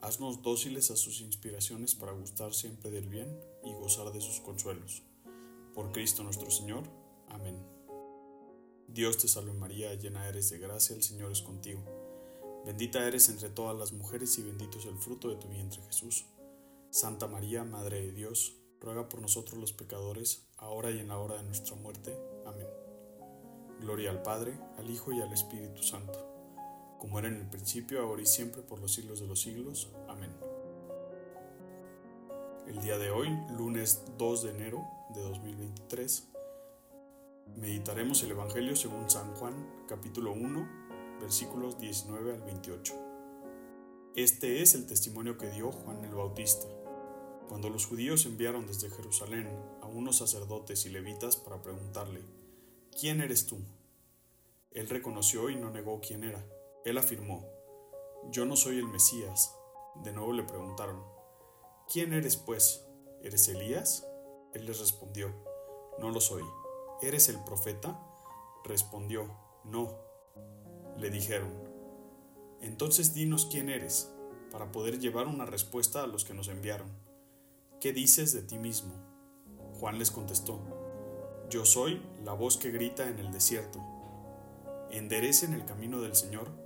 Haznos dóciles a sus inspiraciones para gustar siempre del bien y gozar de sus consuelos. Por Cristo nuestro Señor. Amén. Dios te salve María, llena eres de gracia, el Señor es contigo. Bendita eres entre todas las mujeres y bendito es el fruto de tu vientre Jesús. Santa María, Madre de Dios, ruega por nosotros los pecadores, ahora y en la hora de nuestra muerte. Amén. Gloria al Padre, al Hijo y al Espíritu Santo, como era en el principio, ahora y siempre, por los siglos de los siglos. Amén. El día de hoy, lunes 2 de enero de 2023, meditaremos el Evangelio según San Juan, capítulo 1, versículos 19 al 28. Este es el testimonio que dio Juan el Bautista, cuando los judíos enviaron desde Jerusalén a unos sacerdotes y levitas para preguntarle, ¿quién eres tú? Él reconoció y no negó quién era. Él afirmó, yo no soy el Mesías. De nuevo le preguntaron, ¿quién eres pues? ¿Eres Elías? Él les respondió, no lo soy. ¿Eres el profeta? Respondió, no. Le dijeron, entonces dinos quién eres, para poder llevar una respuesta a los que nos enviaron. ¿Qué dices de ti mismo? Juan les contestó, yo soy la voz que grita en el desierto. Enderecen el camino del Señor,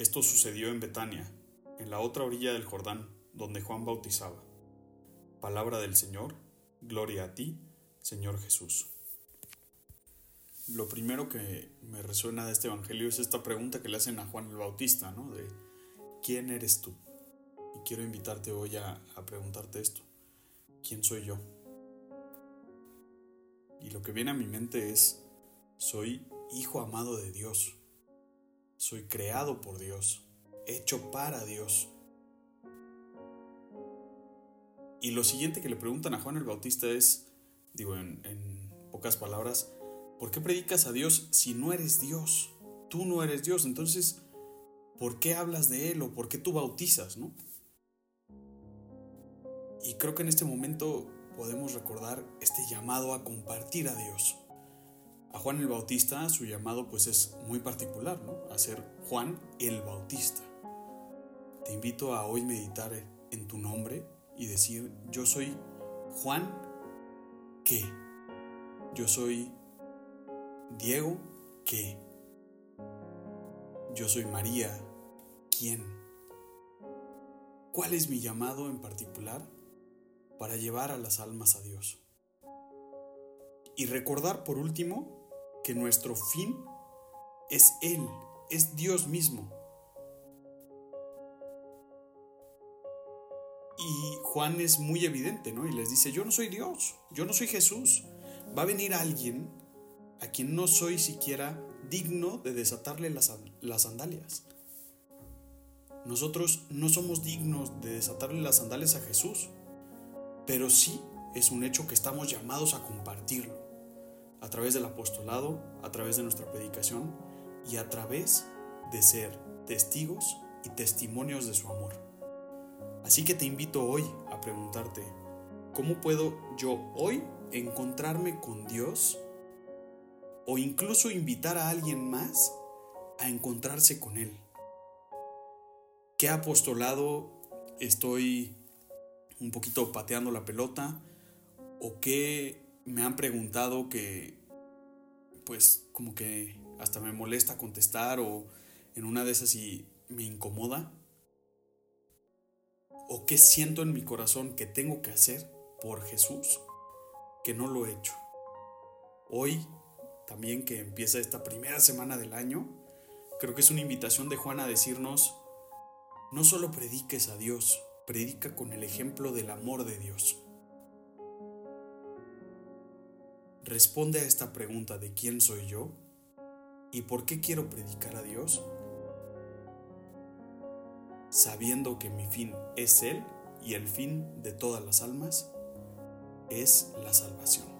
Esto sucedió en Betania, en la otra orilla del Jordán, donde Juan bautizaba. Palabra del Señor, gloria a ti, Señor Jesús. Lo primero que me resuena de este Evangelio es esta pregunta que le hacen a Juan el Bautista, ¿no? ¿quién eres tú? Y quiero invitarte hoy a preguntarte esto. ¿Quién soy yo? Y lo que viene a mi mente es, soy hijo amado de Dios. Soy creado por Dios, hecho para Dios. Y lo siguiente que le preguntan a Juan el Bautista es, digo en, pocas palabras, ¿por qué predicas a Dios si no eres Dios? Tú no eres Dios, entonces, ¿por qué hablas de Él o por qué tú bautizas, no? Y creo que en este momento podemos recordar este llamado a compartir a Dios. A Juan el Bautista su llamado pues es muy particular, ¿no? A ser Juan el Bautista. Te invito a hoy meditar en tu nombre y decir, yo soy Juan, ¿qué? Yo soy Diego, ¿qué? Yo soy María, ¿quién? ¿Cuál es mi llamado en particular para llevar a las almas a Dios? Y recordar por último nuestro fin es Él, es Dios mismo. Y Juan es muy evidente, ¿no? Y les dice, yo no soy Dios, yo no soy Jesús. Va a venir alguien a quien no soy siquiera digno de desatarle las, las sandalias. Nosotros no somos dignos de desatarle las sandalias a Jesús, pero sí es un hecho que estamos llamados a compartirlo, a través del apostolado, a través de nuestra predicación y a través de ser testigos y testimonios de su amor. Así que te invito hoy a preguntarte, ¿cómo puedo yo hoy encontrarme con Dios? O incluso invitar a alguien más a encontrarse con Él. ¿Qué apostolado estoy un poquito pateando la pelota? ¿O qué me han preguntado que pues como que hasta me molesta contestar o en una de esas y me incomoda? ¿O qué siento en mi corazón que tengo que hacer por Jesús? que no lo he hecho. Hoy, también que empieza esta primera semana del año, creo que es una invitación de Juan a decirnos, no solo prediques a Dios, predica con el ejemplo del amor de Dios. Responde a esta pregunta de quién soy yo y por qué quiero predicar a Dios, sabiendo que mi fin es Él y el fin de todas las almas es la salvación.